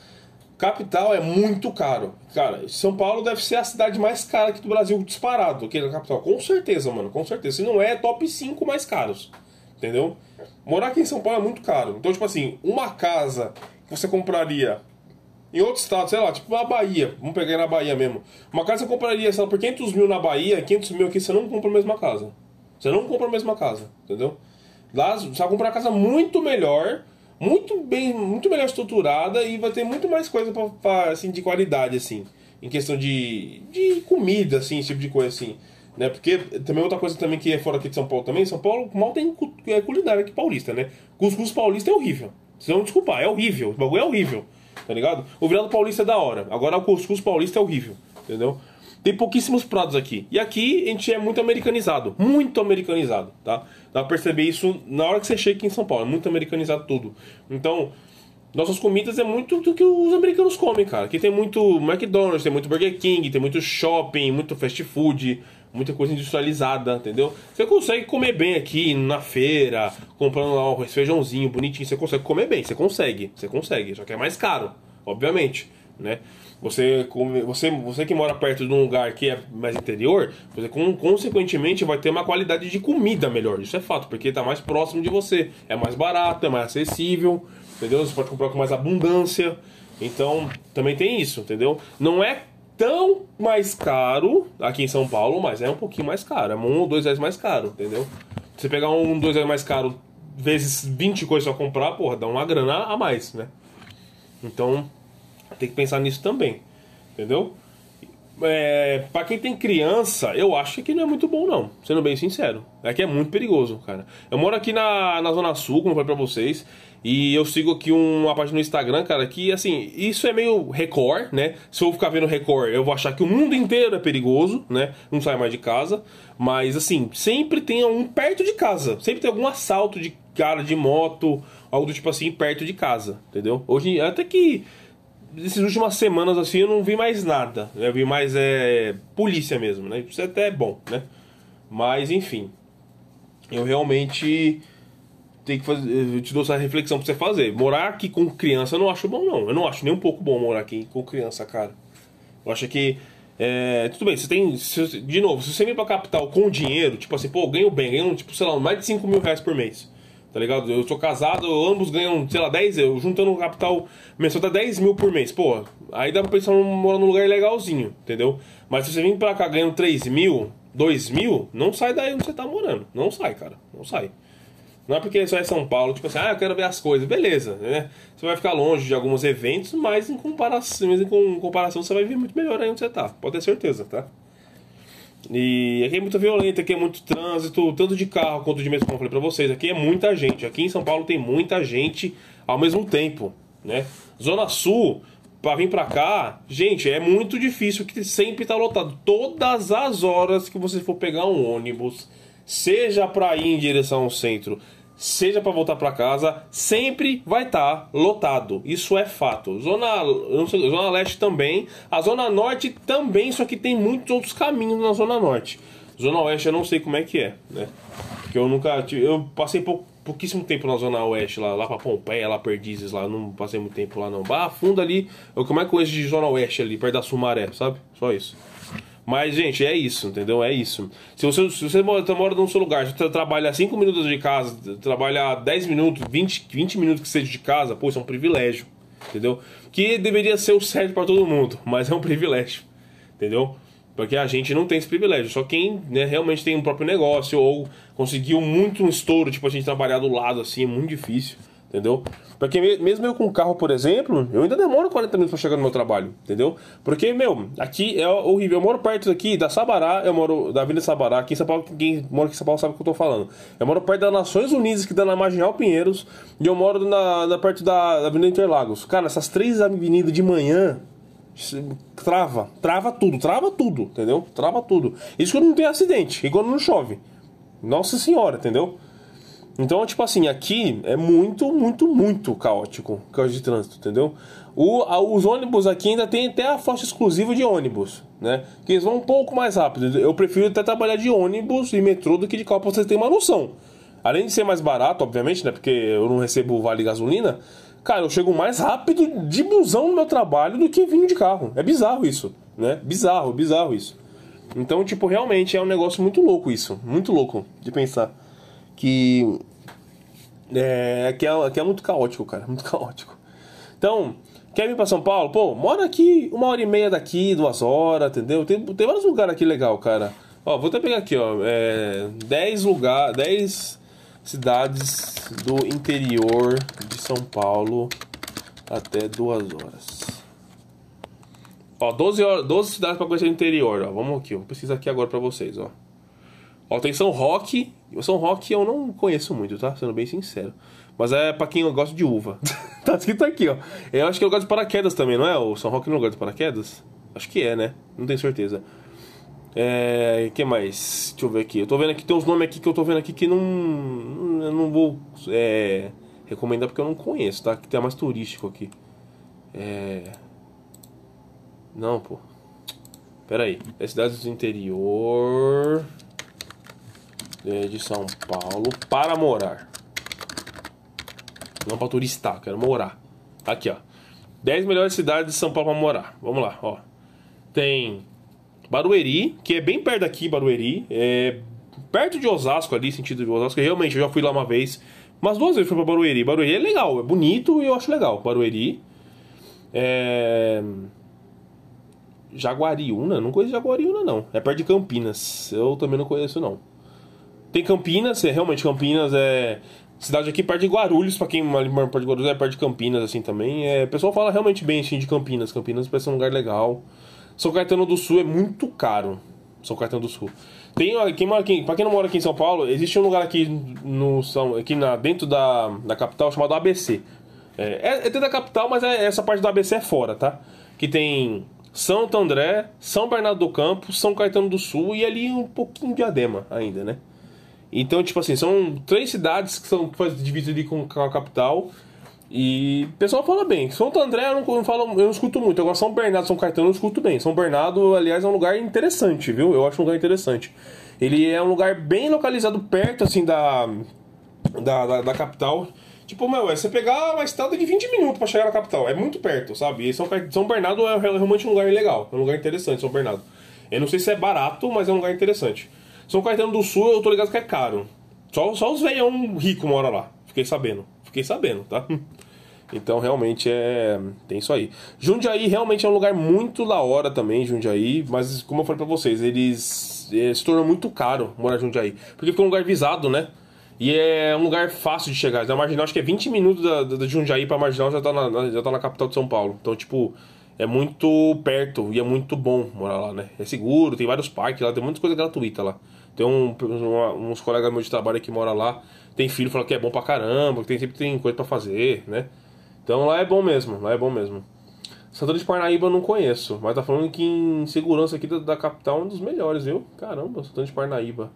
Capital é muito caro. Cara, São Paulo deve ser a cidade mais cara aqui do Brasil disparado, aqui na capital. Com certeza, mano, com certeza. Se não é, top 5 mais caros. Entendeu? Morar aqui em São Paulo é muito caro. Então, tipo assim, uma casa que você compraria em outro estado, sei lá, tipo na Bahia, vamos pegar na Bahia mesmo. Uma casa você compraria, sei lá, por 500 mil na Bahia, 500 mil aqui, você não compra a mesma casa. Você não compra a mesma casa, entendeu? Lá você vai comprar uma casa muito melhor, muito bem, muito melhor estruturada e vai ter muito mais coisa pra, pra, assim, de qualidade, assim. Em questão de, de comida, assim, esse tipo de coisa, assim. Né? Porque também outra coisa também que é fora aqui de São Paulo também, São Paulo mal tem é culinária aqui paulista, né? Cuscuz paulista é horrível. Vocês vão desculpar, é horrível. O bagulho é horrível tá ligado? O virado paulista é da hora. Agora o cuscuz paulista é horrível, entendeu? Tem pouquíssimos pratos aqui. E aqui a gente é muito americanizado. Muito americanizado, tá? Dá pra perceber isso na hora que você chega aqui em São Paulo. É muito americanizado tudo. Então, nossas comidas é muito do que os americanos comem, cara. Aqui tem muito McDonald's, tem muito Burger King, tem muito shopping, muito fast food, muita coisa industrializada, entendeu? Você consegue comer bem aqui na feira, comprando lá um feijãozinho bonitinho, você consegue comer bem, você consegue, você consegue, só que é mais caro, obviamente, né? Você, você, você que mora perto de um lugar que é mais interior, você consequentemente vai ter uma qualidade de comida melhor. Isso é fato, porque está mais próximo de você. É mais barato, é mais acessível, entendeu? Você pode comprar com mais abundância. Então, também tem isso, entendeu? Não é tão mais caro aqui em São Paulo, mas é um pouquinho mais caro. É um ou dois reais mais caro, entendeu? Você pegar um, dois reais mais caro, vezes 20 coisas pra comprar, porra, dá uma grana a mais, né? Então, tem que pensar nisso também, entendeu? É, para quem tem criança, eu acho que não é muito bom, não. Sendo bem sincero. Aqui é muito perigoso, cara. Eu moro aqui na, na Zona Sul, como eu falei pra vocês. E eu sigo aqui uma página no Instagram, cara, que assim, isso é meio Record, né? Se eu ficar vendo Record, eu vou achar que o mundo inteiro é perigoso, né? Não sai mais de casa. Mas assim, sempre tem um perto de casa. Sempre tem algum assalto de cara de moto, algo do tipo assim, perto de casa, entendeu? Hoje, até que nessas últimas semanas assim eu não vi mais nada. Eu vi mais é, polícia mesmo, né? Isso até é bom, né? Mas enfim. Eu realmente tenho que fazer. Eu te dou essa reflexão pra você fazer. Morar aqui com criança eu não acho bom, não. Eu não acho nem um pouco bom morar aqui com criança, cara. Eu acho que. É, tudo bem, você tem. Se, de novo, se você vem pra capital com dinheiro, tipo assim, pô, ganho bem, ganho, tipo, sei lá, mais de 5 mil reais por mês tá ligado? Eu sou casado, ambos ganham, sei lá, 10, eu juntando o capital mensal dá 10 mil por mês. Pô, aí dá pra pensar em morar num lugar legalzinho, entendeu? Mas se você vir pra cá ganhando 3 mil, 2 mil, não sai daí onde você tá morando. Não sai, cara. Não sai. Não é porque só é São Paulo, tipo assim, ah, eu quero ver as coisas. Beleza, né? Você vai ficar longe de alguns eventos, mas em comparação, mas em comparação você vai ver muito melhor aí onde você tá. Pode ter certeza, tá? E aqui é muito violento, aqui é muito trânsito, tanto de carro quanto de metrô, como eu falei pra vocês. Aqui é muita gente. Aqui em São Paulo tem muita gente ao mesmo tempo, né? Zona Sul, para vir pra cá, gente, é muito difícil que sempre tá lotado. Todas as horas que você for pegar um ônibus, seja pra ir em direção ao centro, seja para voltar para casa, sempre vai estar tá lotado. Isso é fato. Zona, zona Leste também, a Zona Norte também, só que tem muitos outros caminhos na Zona Norte. Zona Oeste eu não sei como é que é, né? Porque eu nunca tive, eu passei pou, pouquíssimo tempo na Zona Oeste, lá, lá pra Pompeia, lá Perdizes, lá, não passei muito tempo lá não. Bah, fundo ali, eu, como é que conheço de Zona Oeste ali, perto da Sumaré, sabe? Só isso. Mas, gente, é isso, entendeu? É isso. Se você, se você mora, mora no seu lugar, você trabalha 5 minutos de casa, trabalha 10 minutos, 20, 20 minutos que seja de casa, pô, isso é um privilégio, entendeu? Que deveria ser o certo para todo mundo, mas é um privilégio, entendeu? Porque a gente não tem esse privilégio. Só quem né, realmente tem um próprio negócio ou conseguiu muito um estouro, tipo a gente trabalhar do lado assim, é muito difícil entendeu? Porque mesmo eu com carro, por exemplo, eu ainda demoro 40 minutos pra chegar no meu trabalho, entendeu? Porque, meu, aqui é horrível. Eu moro perto aqui da Sabará, eu moro da Avenida Sabará, aqui em São Paulo, quem mora aqui em São Paulo sabe o que eu tô falando. Eu moro perto das Nações Unidas, que dá na Marginal Pinheiros, e eu moro na, na perto da, da Avenida Interlagos. Cara, essas três avenidas de manhã, trava, trava tudo, trava tudo, entendeu? Trava tudo. Isso quando não tem acidente, e quando não chove. Nossa senhora, entendeu? Então, tipo assim, aqui é muito, muito, muito caótico o causa de trânsito, entendeu? O, a, os ônibus aqui ainda tem até a faixa exclusiva de ônibus, né? Que eles vão um pouco mais rápido. Eu prefiro até trabalhar de ônibus e metrô do que de carro pra vocês terem uma noção. Além de ser mais barato, obviamente, né? Porque eu não recebo vale gasolina. Cara, eu chego mais rápido de busão no meu trabalho do que vindo de carro. É bizarro isso, né? Bizarro, bizarro isso. Então, tipo, realmente é um negócio muito louco isso. Muito louco de pensar que é, que é, que é muito caótico, cara, muito caótico. Então, quer vir para São Paulo? Pô, mora aqui uma hora e meia daqui, duas horas, entendeu? Tem, tem vários lugares aqui legal, cara. Ó, vou até pegar aqui, ó, é, 10 lugares, 10 cidades do interior de São Paulo até duas horas. Ó, 12, horas, 12 cidades para conhecer o interior, ó. Vamos aqui, vou pesquisar aqui agora para vocês, ó. Ó, tem São Roque. São Roque eu não conheço muito, tá? Sendo bem sincero. Mas é pra quem gosta de uva. tá escrito aqui, ó. Eu acho que eu gosto de paraquedas também, não é? O São Roque não gosta de paraquedas? Acho que é, né? Não tenho certeza. É. que mais? Deixa eu ver aqui. Eu tô vendo aqui, tem uns nomes aqui que eu tô vendo aqui que não. Eu não vou é, recomendar porque eu não conheço, tá? Que tem mais turístico aqui. É. Não, pô. Pera aí. É cidades do interior de São Paulo para morar. Não para turistar, quero morar. Aqui, ó. 10 melhores cidades de São Paulo para morar. Vamos lá, ó. Tem Barueri, que é bem perto daqui, Barueri. É perto de Osasco ali, sentido de Osasco. Realmente, eu já fui lá uma vez. Mas duas vezes fui para Barueri. Barueri é legal, é bonito e eu acho legal. Barueri. É... Jaguariúna? Não conheço Jaguariúna, não. É perto de Campinas. Eu também não conheço, não. Tem Campinas, é, realmente Campinas é. Cidade aqui perto de Guarulhos, pra quem mora perto de Guarulhos, é perto de Campinas, assim, também. É, o pessoal fala realmente bem, assim, de Campinas. Campinas parece um lugar legal. São Caetano do Sul é muito caro. São Caetano do Sul. Tem, quem mora aqui, pra quem não mora aqui em São Paulo, existe um lugar aqui, no, São, aqui na, dentro da, da capital chamado ABC. É, é, é dentro da capital, mas é, essa parte do ABC é fora, tá? Que tem Santo André, São Bernardo do Campo, São Caetano do Sul e ali um pouquinho de Adema ainda, né? Então, tipo assim, são três cidades que são divididas com a capital. E o pessoal fala bem. São André eu não, eu falo, eu não escuto muito. Agora São Bernardo, São Caetano eu escuto bem. São Bernardo, aliás, é um lugar interessante, viu? Eu acho um lugar interessante. Ele é um lugar bem localizado perto, assim, da, da, da, da capital. Tipo, meu, é você pegar uma estrada de 20 minutos para chegar na capital. É muito perto, sabe? E São, São Bernardo é realmente um lugar legal. É um lugar interessante, São Bernardo. Eu não sei se é barato, mas é um lugar interessante. São Caetano do Sul, eu tô ligado que é caro. Só, só os velhão ricos moram lá. Fiquei sabendo. Fiquei sabendo, tá? Então realmente é. Tem isso aí. Jundiaí realmente é um lugar muito da hora também, Jundiaí. Mas como eu falei pra vocês, eles. se tornou muito caro morar em Jundiaí. Porque ficou um lugar visado, né? E é um lugar fácil de chegar. Da Marginal, acho que é 20 minutos da, da Jundiaí pra Marginal, já tá, na, já tá na capital de São Paulo. Então, tipo, é muito perto e é muito bom morar lá, né? É seguro, tem vários parques lá, tem muitas coisas gratuitas lá. Tem um, uns colegas meus de trabalho que moram lá, tem filho, fala que é bom pra caramba, que tem, sempre tem coisa para fazer, né? Então lá é bom mesmo, lá é bom mesmo. Santana de Parnaíba eu não conheço, mas tá falando que em segurança aqui da, da capital é um dos melhores, viu? Caramba, Santana de Parnaíba.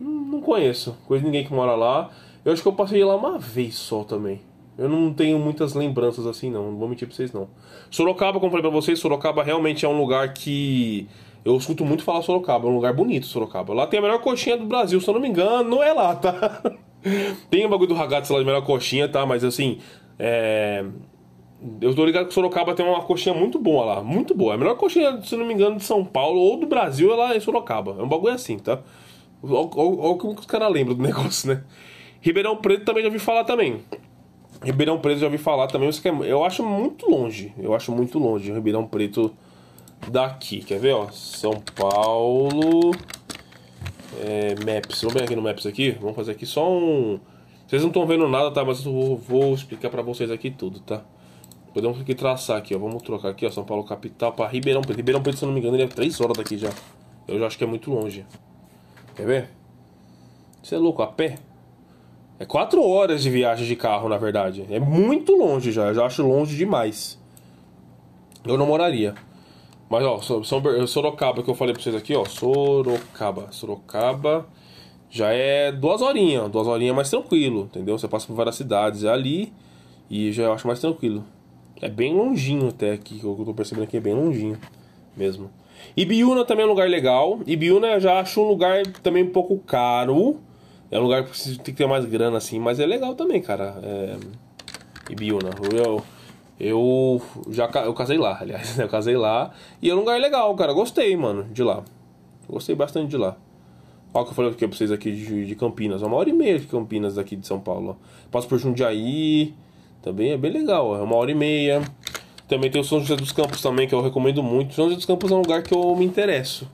Hum, não conheço, conheço ninguém que mora lá. Eu acho que eu passei lá uma vez só também. Eu não tenho muitas lembranças assim, não. Não vou mentir pra vocês, não. Sorocaba, como falei pra vocês, Sorocaba realmente é um lugar que. Eu escuto muito falar Sorocaba. É um lugar bonito, Sorocaba. Lá tem a melhor coxinha do Brasil, se eu não me engano. Não é lá, tá? tem o bagulho do ragazzo lá de melhor coxinha, tá? Mas assim. É. Eu tô ligado que Sorocaba tem uma coxinha muito boa lá. Muito boa. A melhor coxinha, se não me engano, de São Paulo ou do Brasil é lá em Sorocaba. É um bagulho assim, tá? Olha o que os caras lembram do negócio, né? Ribeirão Preto também já ouvi falar também. Ribeirão Preto já ouvi falar também, é, eu acho muito longe. Eu acho muito longe Ribeirão Preto daqui. Quer ver, ó? São Paulo. É, Maps. Vamos ver aqui no Maps aqui. Vamos fazer aqui só um. Vocês não estão vendo nada, tá? Mas eu vou explicar pra vocês aqui tudo, tá? Podemos aqui traçar aqui, ó. Vamos trocar aqui, ó. São Paulo capital para Ribeirão Preto. Ribeirão Preto, se eu não me engano, ele é 3 horas daqui já. Eu já acho que é muito longe. Quer ver? Você é louco, a pé? É quatro horas de viagem de carro, na verdade. É muito longe já, eu já acho longe demais. Eu não moraria. Mas ó, São Sorocaba que eu falei pra vocês aqui, ó. Sorocaba. Sorocaba já é duas horinhas. Duas horinhas mais tranquilo, entendeu? Você passa por várias cidades ali e já acho mais tranquilo. É bem longinho até aqui, que eu tô percebendo aqui é bem longinho mesmo. Ibiúna também é um lugar legal. Ibiúna eu já acho um lugar também um pouco caro. É um lugar que tem que ter mais grana assim, mas é legal também, cara. É... Ibiúna. Eu, eu já eu casei lá, aliás, eu casei lá. E é um lugar legal, cara. Gostei, mano, de lá. Gostei bastante de lá. O que eu falei aqui pra vocês aqui de, de Campinas. Uma hora e meia de Campinas daqui de São Paulo. Passo por Jundiaí. Também é bem legal. É uma hora e meia. Também tem o São José dos Campos também, que eu recomendo muito. São José dos Campos é um lugar que eu me interesso.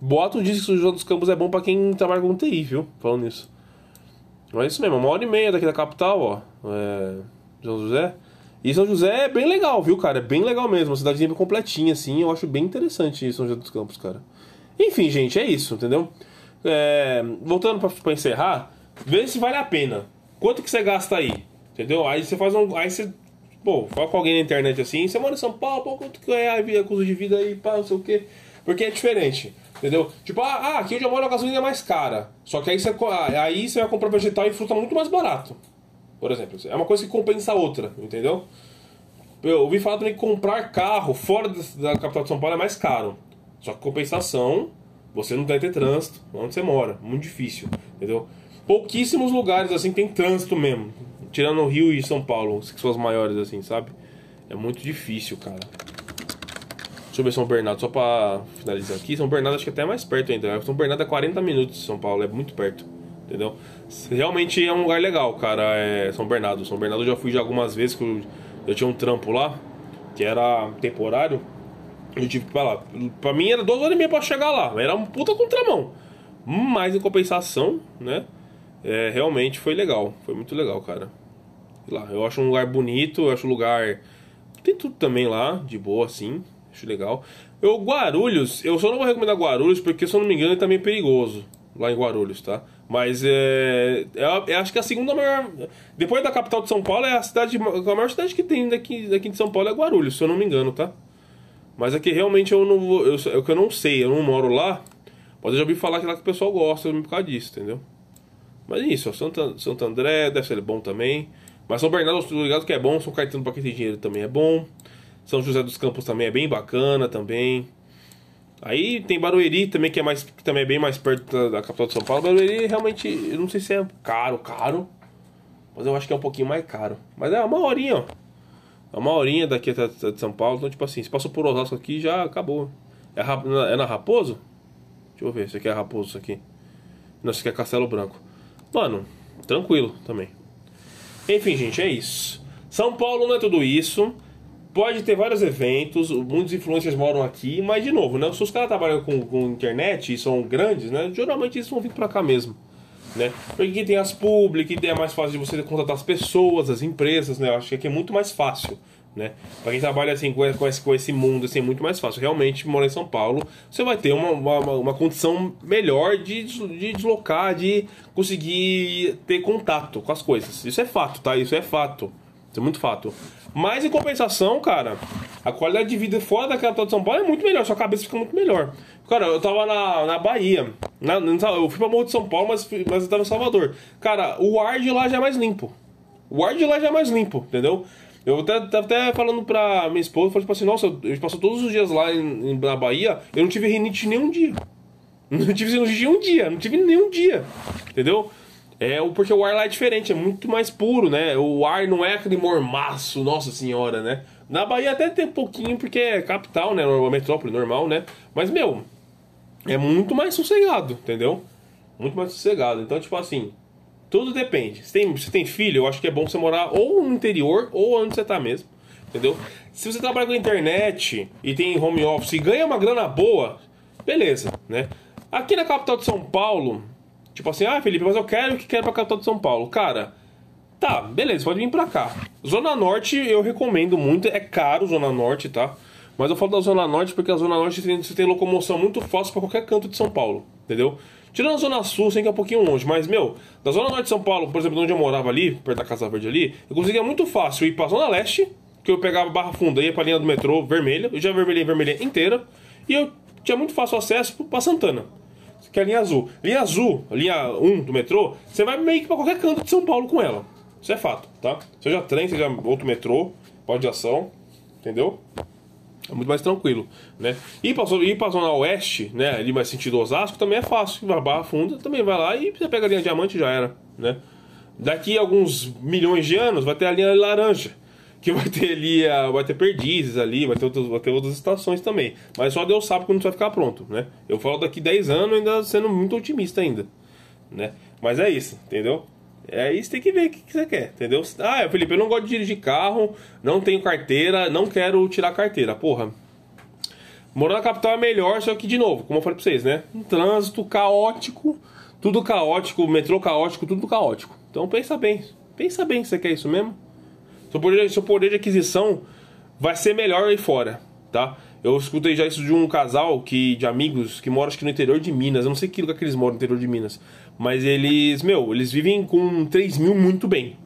Boato diz que São José dos Campos é bom para quem trabalha com TI, viu? Falando nisso. Mas é isso mesmo, uma hora e meia daqui da capital, ó. É... São José. E São José é bem legal, viu, cara? É bem legal mesmo. Uma cidadezinha completinha, assim. Eu acho bem interessante São José dos Campos, cara. Enfim, gente, é isso, entendeu? É... Voltando pra encerrar, vê se vale a pena. Quanto que você gasta aí? Entendeu? Aí você faz um. Aí você Pô, fala com alguém na internet assim, você mora em São Paulo, pô, quanto que é a custo de vida aí, pá, não sei o quê. Porque é diferente, entendeu? Tipo, ah, ah, aqui onde eu moro a gasolina é mais cara. Só que aí você, ah, aí você vai comprar vegetal e fruta muito mais barato. Por exemplo, é uma coisa que compensa a outra, entendeu? Eu ouvi falar também que comprar carro fora da capital de São Paulo é mais caro. Só que compensação, você não deve ter trânsito onde você mora. Muito difícil, entendeu? Pouquíssimos lugares assim tem trânsito mesmo. Tirando o Rio e São Paulo, que são as maiores, assim, sabe? É muito difícil, cara. Deixa eu ver São Bernardo, só pra finalizar aqui. São Bernardo acho que é até mais perto ainda. São Bernardo é 40 minutos de São Paulo, é muito perto. Entendeu? Realmente é um lugar legal, cara. É São Bernardo. São Bernardo eu já fui já algumas vezes que eu, eu tinha um trampo lá, que era temporário. Eu tive que ir pra lá. Pra mim era duas horas e meia pra chegar lá. Era um puta contramão. Mas em compensação, né? é, realmente foi legal. Foi muito legal, cara. Lá, eu acho um lugar bonito, eu acho um lugar. Tem tudo também lá, de boa, assim. Acho legal. Eu, Guarulhos, eu só não vou recomendar Guarulhos porque, se eu não me engano, é também perigoso lá em Guarulhos, tá? Mas é, é, é, acho que a segunda maior. Depois da capital de São Paulo, é a cidade. A maior cidade que tem daqui, daqui de São Paulo é Guarulhos, se eu não me engano, tá? Mas aqui realmente eu não vou. Eu, eu, eu não sei, eu não moro lá. Mas eu já ouvi falar que lá que o pessoal gosta por causa disso, entendeu? Mas é isso, Santo, Santo André deve ser bom também. Mas São Bernardo, estou ligado que é bom. São Caetano, para quem tem dinheiro, também é bom. São José dos Campos também é bem bacana também. Aí tem Barueri também, que, é mais, que também é bem mais perto da, capital de São Paulo. Barueri realmente, eu não sei se é caro, caro. Mas eu acho que é um pouquinho mais caro. Mas é uma horinha, ó. É uma horinha daqui até de São Paulo. Então, tipo assim, se passou por Osasco aqui, já acabou. É, é na Raposo? Deixa eu ver, esse aqui é Raposo, isso aqui. Não, esse aqui é Castelo Branco. Mano, tranquilo também. Enfim, gente, é isso. São Paulo não é tudo isso. Pode ter vários eventos, muitos influencers moram aqui, mas de novo, né? Se os caras trabalham com, com internet e são grandes, né? Geralmente eles vão vir pra cá mesmo. Né? Porque tem as public, é mais fácil de você contratar as pessoas, as empresas, né? Eu acho que aqui é muito mais fácil. Né? Para quem trabalha assim com esse, com esse mundo assim, é muito mais fácil. Realmente, morar em São Paulo, você vai ter uma, uma, uma condição melhor de, de deslocar, de conseguir ter contato com as coisas. Isso é fato, tá? Isso é fato. Isso é muito fato. Mas em compensação, cara, a qualidade de vida fora da capital de São Paulo é muito melhor, sua cabeça fica muito melhor. Cara, eu tava na, na Bahia, na, eu fui pra Morro de São Paulo, mas, mas eu tava em Salvador. Cara, o ar de lá já é mais limpo. O ar de lá já é mais limpo, entendeu? Eu até, tava até falando pra minha esposa, falei tipo assim, nossa, eu passo todos os dias lá em, na Bahia, eu não tive rinite nenhum dia. Não tive sinusite um dia, não tive nenhum dia, entendeu? É porque o ar lá é diferente, é muito mais puro, né? O ar não é aquele mormaço, nossa senhora, né? Na Bahia até tem um pouquinho, porque é capital, né? Uma metrópole normal, né? Mas, meu, é muito mais sossegado, entendeu? Muito mais sossegado. Então, tipo assim, tudo depende. Se tem, se tem filho, eu acho que é bom você morar ou no interior ou onde você tá mesmo. Entendeu? Se você trabalha com internet e tem home office e ganha uma grana boa, beleza, né? Aqui na capital de São Paulo, Tipo assim, ah, Felipe, mas eu quero o que quero pra capital de São Paulo. Cara, tá, beleza, pode vir pra cá. Zona Norte eu recomendo muito, é caro Zona Norte, tá? Mas eu falo da Zona Norte porque a Zona Norte você tem locomoção muito fácil para qualquer canto de São Paulo, entendeu? Tirando a Zona Sul, sei que é um pouquinho longe, mas, meu, da Zona Norte de São Paulo, por exemplo, onde eu morava ali, perto da Casa Verde ali, eu conseguia muito fácil ir pra Zona Leste, que eu pegava Barra Funda, ia pra linha do metrô vermelha, eu já vermelhei vermelha inteira, e eu tinha muito fácil acesso pra Santana que é a linha azul. Linha azul, linha 1 do metrô, você vai meio que pra qualquer canto de São Paulo com ela. Isso é fato, tá? Seja trem, seja outro metrô, pode de ação, entendeu? É muito mais tranquilo, né? E pra, ir pra zona oeste, né? Ali mais sentido Osasco, também é fácil. Vai barra funda, também vai lá e você pega a linha diamante e já era, né? Daqui a alguns milhões de anos vai ter a linha laranja que vai ter ali, a, vai ter perdizes ali, vai ter, outros, vai ter outras estações também. Mas só Deus sabe quando isso vai ficar pronto, né? Eu falo daqui 10 anos ainda sendo muito otimista ainda, né? Mas é isso, entendeu? É isso, tem que ver o que, que você quer, entendeu? Ah, Felipe, eu não gosto de dirigir carro, não tenho carteira, não quero tirar carteira. Porra, morar na capital é melhor, só que, de novo, como eu falei pra vocês, né? Um trânsito caótico, tudo caótico, metrô caótico, tudo caótico. Então pensa bem, pensa bem se você quer isso mesmo. Seu poder, seu poder de aquisição vai ser melhor aí fora, tá? Eu escutei já isso de um casal que, de amigos que mora acho que no interior de Minas. Eu não sei que lugar que eles moram no interior de Minas. Mas eles, meu, eles vivem com 3 mil muito bem.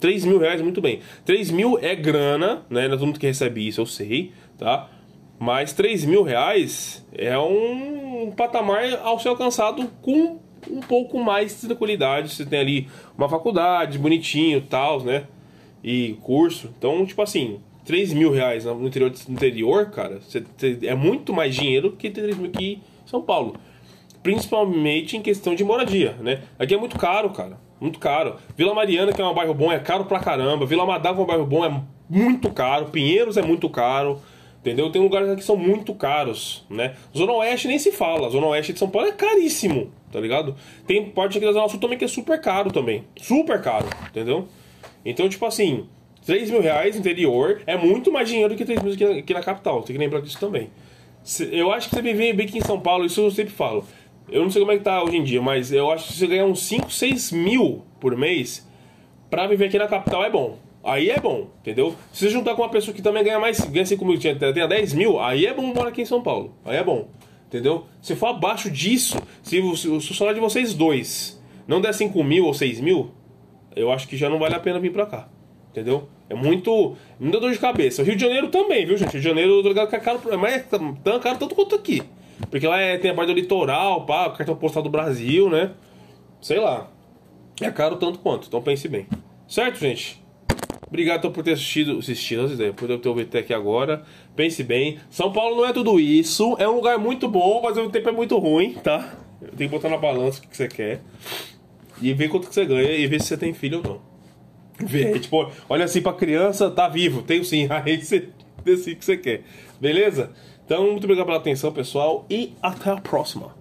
3 mil reais muito bem. 3 mil é grana, né? É todo mundo que recebe isso, eu sei, tá? Mas 3 mil reais é um patamar ao ser alcançado com um pouco mais de tranquilidade. Você tem ali uma faculdade bonitinho tal, né? E curso. Então, tipo assim, 3 mil reais no interior, no interior cara, é muito mais dinheiro que 3 mil aqui em São Paulo. Principalmente em questão de moradia, né? Aqui é muito caro, cara. Muito caro. Vila Mariana, que é um bairro bom, é caro pra caramba. Vila que é um bairro bom, é muito caro. Pinheiros é muito caro. Entendeu? Tem lugares que são muito caros, né? Zona Oeste nem se fala. Zona Oeste de São Paulo é caríssimo, tá ligado? Tem parte aqui da Zona Sul também que é super caro também. Super caro, entendeu? Então, tipo assim, 3 mil reais interior é muito mais dinheiro do que 3 mil aqui na capital. Tem que lembrar disso também. Eu acho que você vem bem aqui em São Paulo, isso eu sempre falo. Eu não sei como é que tá hoje em dia, mas eu acho que se você ganhar uns 5, 6 mil por mês, pra viver aqui na capital é bom. Aí é bom, entendeu? Se você juntar com uma pessoa que também ganha mais, ganha 5 mil, tenha 10 mil, aí é bom morar aqui em São Paulo. Aí é bom, entendeu? Se for abaixo disso, se o, se o salário de vocês dois não der 5 mil ou 6 mil, eu acho que já não vale a pena vir pra cá, entendeu? É muito. Muita dor de cabeça. O Rio de Janeiro também, viu, gente? Rio de Janeiro, é caro, é tão caro tanto quanto aqui. Porque lá é, tem a parte do litoral, pá, cartão postal do Brasil, né? Sei lá. É caro tanto quanto, então pense bem. Certo, gente? Obrigado por ter assistido, assistido por ter ouvido até aqui agora. Pense bem. São Paulo não é tudo isso. É um lugar muito bom, mas mesmo tempo é muito ruim, tá? Tem que botar na balança o que você quer. E ver quanto que você ganha e ver se você tem filho ou não. Ver, tipo, olha assim pra criança, tá vivo, tenho sim. Aí você decide o que você quer. Beleza? Então, muito obrigado pela atenção, pessoal, e até a próxima.